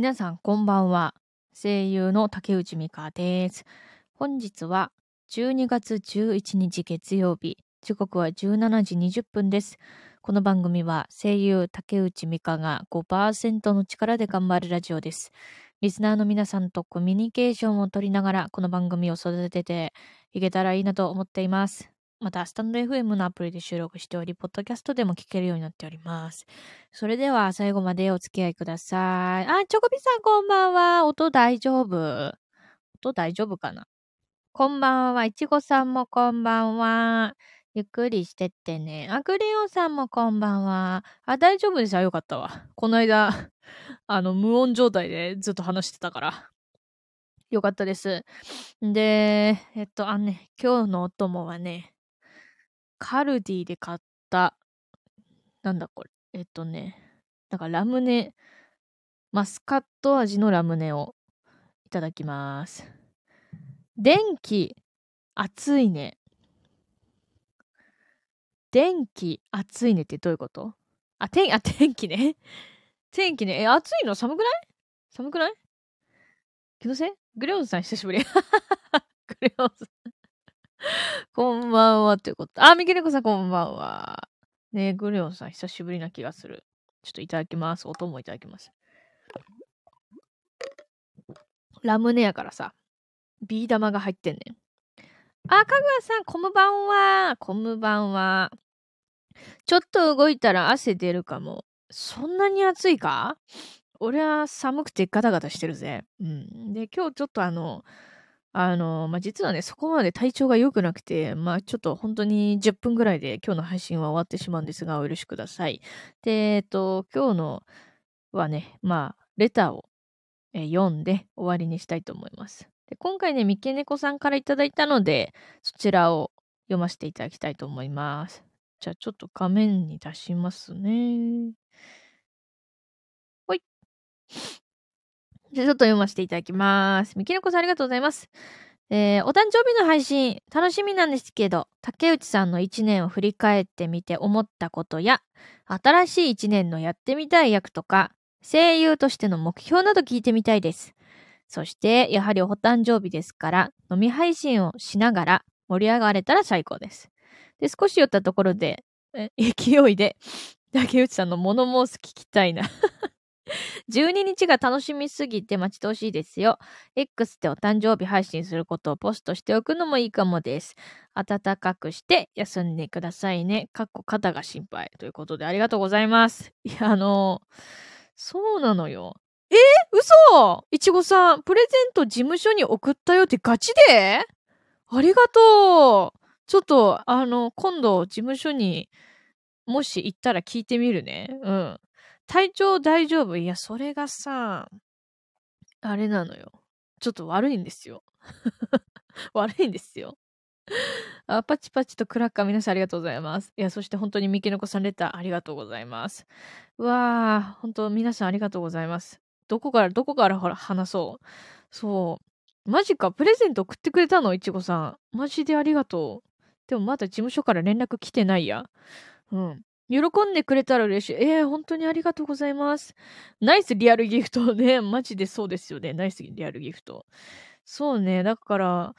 皆さんこんばんは。声優の竹内美香です。本日は12月11日月曜日。時刻は17時20分です。この番組は声優竹内美香が5%の力で頑張るラジオです。リスナーの皆さんとコミュニケーションを取りながらこの番組を育てていけたらいいなと思っています。また、スタンド FM のアプリで収録しており、ポッドキャストでも聞けるようになっております。それでは最後までお付き合いください。あ、チョコビさんこんばんは。音大丈夫？音大丈夫かな？こんばんは。いちごさんもこんばんは。ゆっくりしてってね。あ、クレヨンさんもこんばんは。あ、大丈夫ですよ。よかったわ。この間、あの、無音状態でずっと話してたから。よかったです。で、えっと、あのね、今日のお供はね、カルディで買った、なんだこれ。えっとね、なんかラムネ、マスカット味のラムネをいただきます。電気、熱いね。電気、熱いねってどういうこと？あ、天、あ、天気ね。天気ね。え、暑いの？寒くない？寒くない？気のせい？グレオンさん久しぶり。グレオンさん。こんばんはってこと。あ、ミケネコさんこんばんは。ねグレオンさん久しぶりな気がする。ちょっといただきます。音もいただきます。ラムネやからさ、ビー玉が入ってんねん。あ、かぐわさん、こんばんは。こんばんは。ちょっと動いたら汗出るかも。そんなに暑いか？俺は寒くてガタガタしてるぜ。うん。で、今日ちょっとあの、あの、まあ、実はね、そこまで体調が良くなくて、まあ、ちょっと本当に10分ぐらいで今日の配信は終わってしまうんですが、お許しください。で、えっと、今日のはね、まあ、レターを、読んで終わりにしたいと思います。で今回ね、三毛猫さんからいただいたので、そちらを読ませていただきたいと思います。じゃあ、ちょっと画面に出しますね。ほい。じゃあ、ちょっと読ませていただきます。三毛猫さんありがとうございます。えーお誕生日の配信、楽しみなんですけど、竹内さんの一年を振り返ってみて思ったことや、新しい一年のやってみたい役とか、声優としての目標など聞いてみたいです。そして、やはりお誕生日ですから、飲み配信をしながら盛り上がれたら最高です。で、少し寄ったところで、勢いで、竹内さんの物申す聞きたいな。12日が楽しみすぎて待ち遠しいですよ。X でお誕生日配信することをポストしておくのもいいかもです。暖かくして休んでくださいね。かっこ肩が心配。ということでありがとうございます。いや、あのそうなのよ。え？嘘いちごさん、プレゼント事務所に送ったよってガチで？ありがとうちょっと、あの、今度事務所にもし行ったら聞いてみるね。うん。体調大丈夫？いや、それがさ、あれなのよ。ちょっと悪いんですよ。悪いんですよ。あ、パチパチとクラッカー皆さんありがとうございます。いや、そして本当にミケノコさんレターありがとうございます。うわー、本当皆さんありがとうございます。どこから、どこからほら話そう。そう。マジか、プレゼント送ってくれたの？いちごさん。マジでありがとう。でもまだ事務所から連絡来てないや。うん。喜んでくれたら嬉しい。えー、本当にありがとうございます。ナイスリアルギフトね。マジでそうですよね。ナイスリアルギフト。そうね。だから、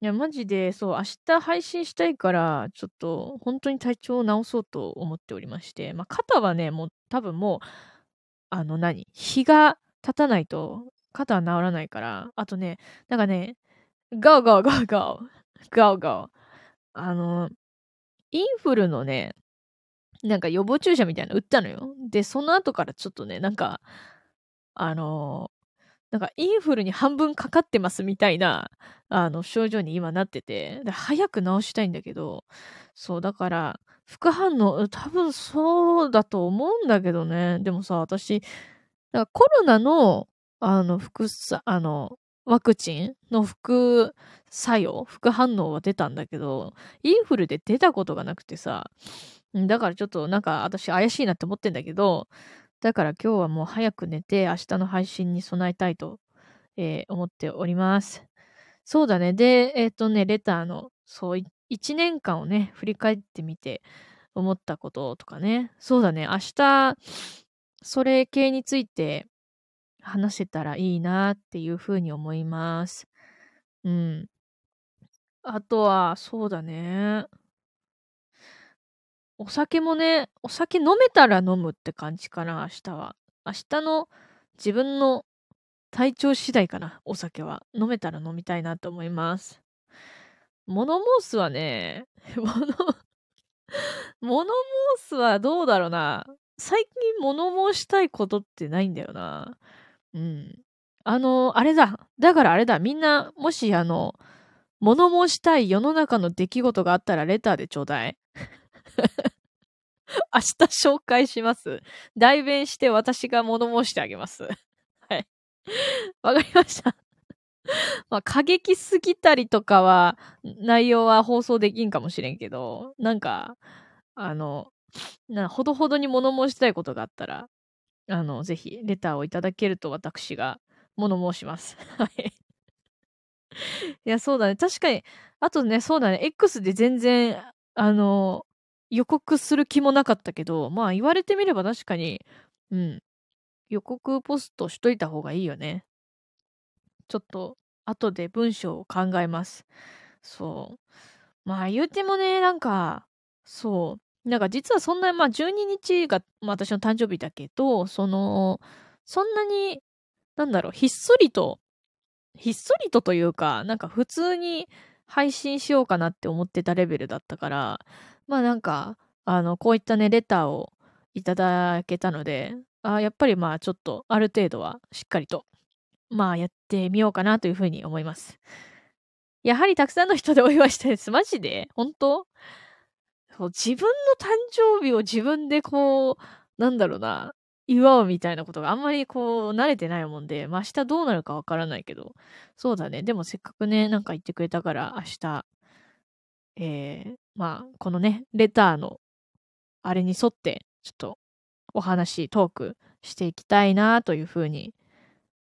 いや、マジで、そう、明日配信したいから、ちょっと、本当に体調を直そうと思っておりまして、まあ、肩はね、もう、多分もう、あの何、日が経たないと、肩は治らないから、あとね、なんかね、ガオガオガオガオ、ガオガオ。あの、インフルのね、なんか予防注射みたいなの打ったのよ。で、その後からちょっとね、なんか、あのなんかインフルに半分かかってますみたいな、あの、症状に今なってて、で早く治したいんだけど、そう、だから、副反応、多分そうだと思うんだけどね。でもさ、私、なんかコロナの、あの、副さ、あの、ワクチンの副作用、副反応は出たんだけど、インフルで出たことがなくてさ、だからちょっとなんか私怪しいなって思ってんだけど、だから今日はもう早く寝て明日の配信に備えたいと、えー思っております。そうだね。で、えっ、とね、レターの、そう、い一年間をね、振り返ってみて思ったこととかね。そうだね。明日、それ系について、話せたらいいなっていうふうに思います。うん。あとは、そうだね。お酒もね、お酒飲めたら飲むって感じかな、明日は。明日の自分の体調次第かな、お酒は。飲めたら飲みたいなと思います。モノモースはね、モノ、モノモースはどうだろうな。最近物申したいことってないんだよな。うん。あの、あれだ。だからあれだ。みんな、もしあの、物申したい世の中の出来事があったらレターでちょうだい。明日紹介します。代弁して私が物申してあげます。はい。わかりました。まあ、過激すぎたりとかは、内容は放送できんかもしれんけど、なんか、あの、な、ほどほどに物申したいことがあったら、あの、ぜひ、レターをいただけると私が物申します。はい。いや、そうだね。確かに、あとね、そうだね。X で全然、あの、予告する気もなかったけど、まあ言われてみれば確かに、うん。予告ポストしといた方がいいよね。ちょっと、後で文章を考えます。そう。まあ言うてもね、なんか、そう。なんか実はそんな、まあ12日が、まあ、私の誕生日だけど、その、そんなに、なんだろう、ひっそりと、ひっそりとというか、なんか普通に配信しようかなって思ってたレベルだったから、まあなんか、あの、こういったね、レターをいただけたので、あやっぱりまあちょっとある程度はしっかりと、まあやってみようかなというふうに思います。やはりたくさんの人でお祝いしたいです。マジで？本当？そう自分の誕生日を自分でこう、なんだろうな、祝うみたいなことがあんまりこう慣れてないもんで、まあ明日どうなるかわからないけど、そうだね。でもせっかくね、なんか言ってくれたから明日、えー、まあこのね、レターのあれに沿って、ちょっとお話、トークしていきたいなというふうに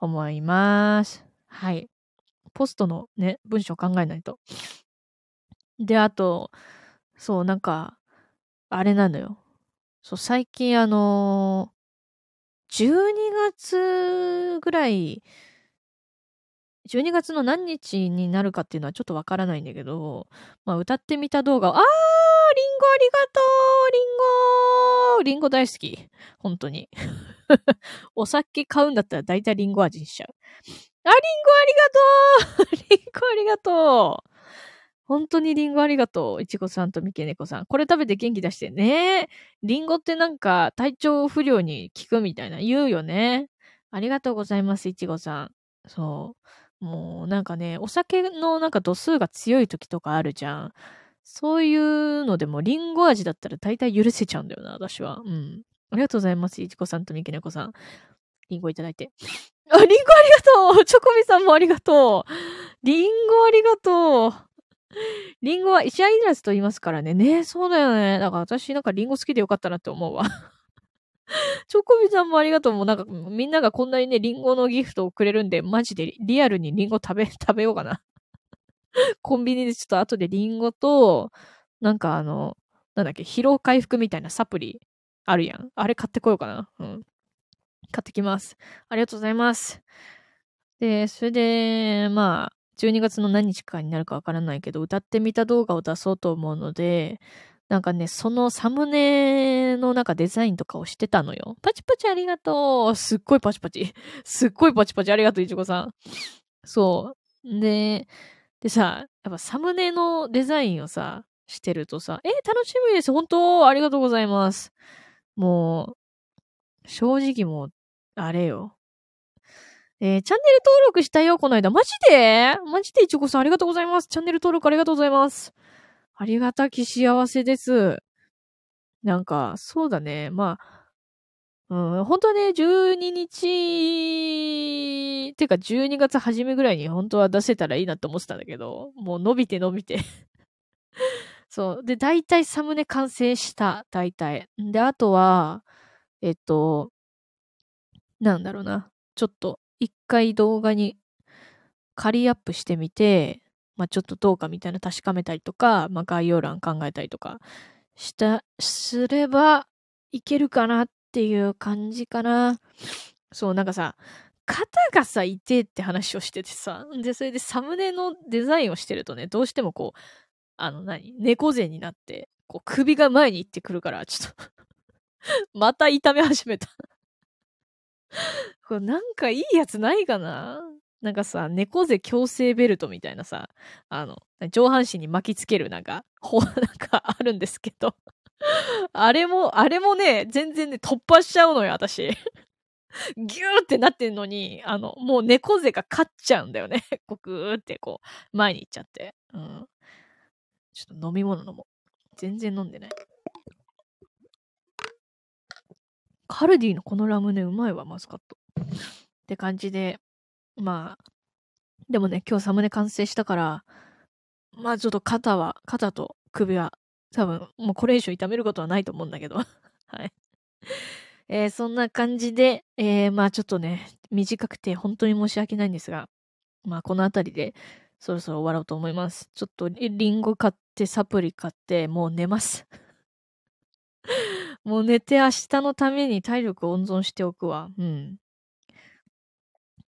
思います。はい。ポストのね、文章考えないと。で、あと、そう、なんか、あれなのよ。そう、最近あのー、12月ぐらい、12月の何日になるかっていうのはちょっとわからないんだけど、まあ歌ってみた動画を、あーリンゴありがとうリンゴリンゴ大好き。本当に。お酒買うんだったら大体リンゴ味にしちゃう。あ、リンゴありがとうリンゴありがとう本当にリンゴありがとう。いちごさんとみけねこさん。これ食べて元気出してね。リンゴってなんか体調不良に効くみたいな言うよね。ありがとうございます、いちごさん。そう。もうなんかね、お酒のなんか度数が強い時とかあるじゃん。そういうのでもリンゴ味だったら大体許せちゃうんだよな、私は。うん。ありがとうございます、いちこさんとみけねこさん。リンゴいただいて。あ、リンゴありがとうチョコビさんもありがとうリンゴありがとうリンゴは石アいらずと言いますからね。ねそうだよね。だから私なんかリンゴ好きでよかったなって思うわ。チョコビさんもありがとう。もうなんかみんながこんなにね、リンゴのギフトをくれるんで、マジでリアルにリンゴ食べ、食べようかな。コンビニでちょっと後でリンゴと、なんかあの、なんだっけ、疲労回復みたいなサプリあるやん。あれ買ってこようかな。うん。買ってきます。ありがとうございます。で、それで、まあ、12月の何日かになるかわからないけど、歌ってみた動画を出そうと思うので、なんかね、そのサムネのなんかデザインとかをしてたのよ。パチパチありがとう。すっごいパチパチ。すっごいパチパチありがとう、いちごさん。そう。で、でさ、やっぱサムネのデザインをさ、してるとさ、え、楽しみです。本当ありがとうございます。もう、正直もう、あれよ。えー、チャンネル登録したよ、この間。マジで？マジでいちごさんありがとうございます。チャンネル登録ありがとうございます。ありがたき幸せです。なんか、そうだね。まあ、うん、本当はね、12日、てか12月初めぐらいに本当は出せたらいいなと思ってたんだけど、もう伸びて伸びて そう。で、大体サムネ完成した。大体。で、あとは、えっと、なんだろうな。ちょっと、一回動画に仮アップしてみて、まあ、ちょっとどうかみたいな確かめたりとか、まあ、概要欄考えたりとかした、すればいけるかなっていう感じかな。そう、なんかさ、肩がさ、痛えって話をしててさ、で、それでサムネのデザインをしてるとね、どうしてもこう、あの何、猫背になって、こう首が前に行ってくるから、ちょっと また痛め始めた これなんかいいやつないかな？なんかさ、猫背矯正ベルトみたいなさ、あの、上半身に巻きつけるなんか、ほ、なんかあるんですけどあれも、あれもね、全然ね、突破しちゃうのよ、私。ギューってなってんのに、あの、もう猫背が勝っちゃうんだよね。こう、ぐーってこう、前に行っちゃって。うん。ちょっと飲み物飲もう。全然飲んでない。カルディのこのラムネうまいわ、マスカット。って感じで、まあ、でもね、今日サムネ完成したから、まあちょっと肩は、肩と首は、多分、もうこれ以上痛めることはないと思うんだけど。はい。えー、そんな感じで、えー、まあちょっとね、短くて本当に申し訳ないんですが、まあこの辺りでそろそろ終わろうと思います。ちょっとリンゴ買ってサプリ買ってもう寝ます。もう寝て明日のために体力温存しておくわ。うん。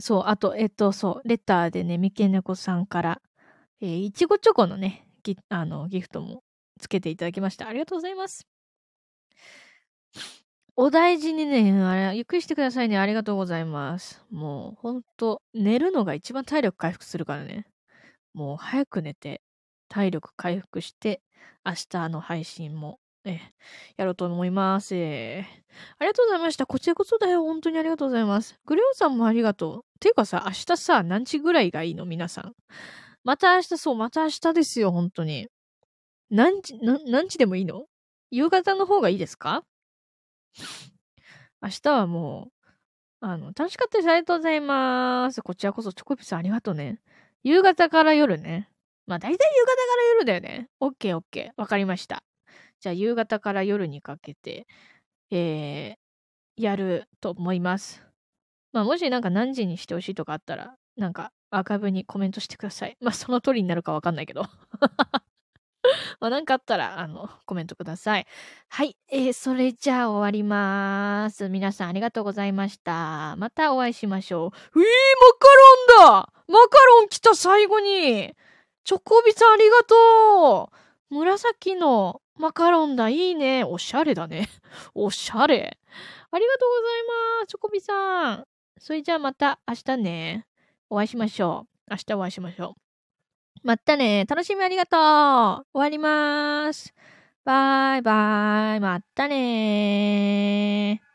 そう、あと、えっと、そう、レターでね、三毛猫さんから、えー、いちごチョコのね、ギあのギフトもつけていただきました。ありがとうございます。お大事にね、あれ、ゆっくりしてくださいね。ありがとうございます。もう、ほんと、寝るのが一番体力回復するからね。もう、早く寝て、体力回復して、明日の配信も、え、やろうと思います。えありがとうございました。こちらこそだよ。本当にありがとうございます。グレオさんもありがとう。ていうかさ、明日さ、何時ぐらいがいいの？皆さん。また明日、そう、また明日ですよ、本当に。何時、何時でもいいの？夕方の方がいいですか？明日はもう、あの、楽しかったです。ありがとうございます。こちらこそ、チョコピスありがとうね。夕方から夜ね。まあ、大体夕方から夜だよね。オッケーオッケー。わかりました。じゃあ、夕方から夜にかけて、えー、やると思います。まあ、もしなんか何時にしてほしいとかあったら、なんかアーカイブにコメントしてください。まあ、その通りになるかわかんないけど。まあ、なんかあったら、あの、コメントください。はい。えー、それじゃあ終わります。皆さんありがとうございました。またお会いしましょう。えー、マカロンだマカロン来た最後にチョコビさんありがとう紫のマカロンだ。いいね。おしゃれだね。おしゃれ。ありがとうございます。チョコビさん。それじゃあまた明日ね。お会いしましょう。明日お会いしましょう。またね。楽しみありがとう。終わります。バイバイ。またね